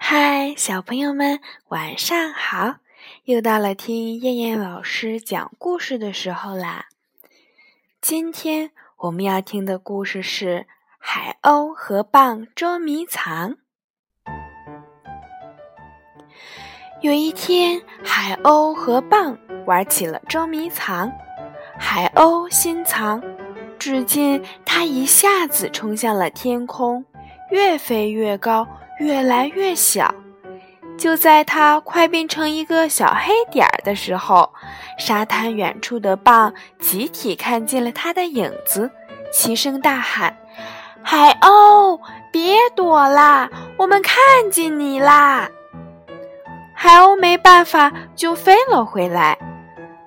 嗨，小朋友们，晚上好！又到了听燕燕老师讲故事的时候啦。今天我们要听的故事是《海鸥和蚌捉迷藏》。有一天，海鸥和蚌玩起了捉迷藏。海鸥心藏，只见它一下子冲向了天空，越飞越高。越来越小，就在它快变成一个小黑点儿的时候，沙滩远处的蚌集体看见了它的影子，齐声大喊：“海鸥，别躲啦，我们看见你啦！”海鸥没办法，就飞了回来。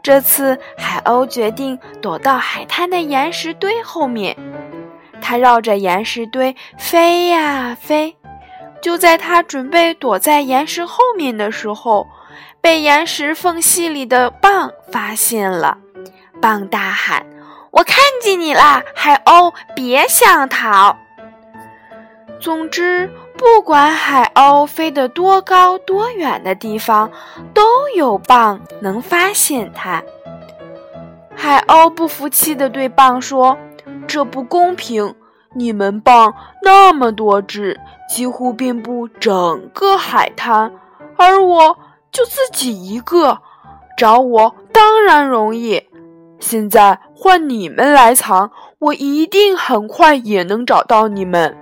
这次，海鸥决定躲到海滩的岩石堆后面，它绕着岩石堆飞呀飞。就在他准备躲在岩石后面的时候，被岩石缝隙里的蚌发现了。蚌大喊：“我看见你啦，海鸥，别想逃！”总之，不管海鸥飞得多高多远的地方，都有蚌能发现它。海鸥不服气地对蚌说：“这不公平。”你们蚌那么多只，几乎遍布整个海滩，而我就自己一个，找我当然容易。现在换你们来藏，我一定很快也能找到你们。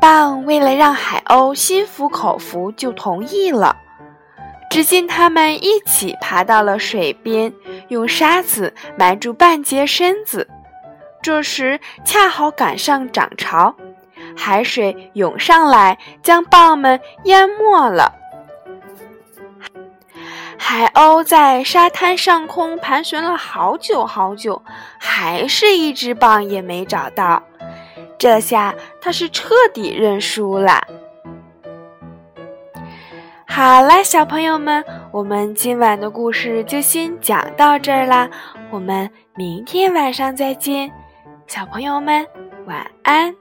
蚌为了让海鸥心服口服，就同意了。只见他们一起爬到了水边，用沙子埋住半截身子。这时恰好赶上涨潮，海水涌上来，将蚌们淹没了。海鸥在沙滩上空盘旋了好久好久，还是一只蚌也没找到。这下它是彻底认输了。好了，小朋友们，我们今晚的故事就先讲到这儿啦，我们明天晚上再见。小朋友们，晚安。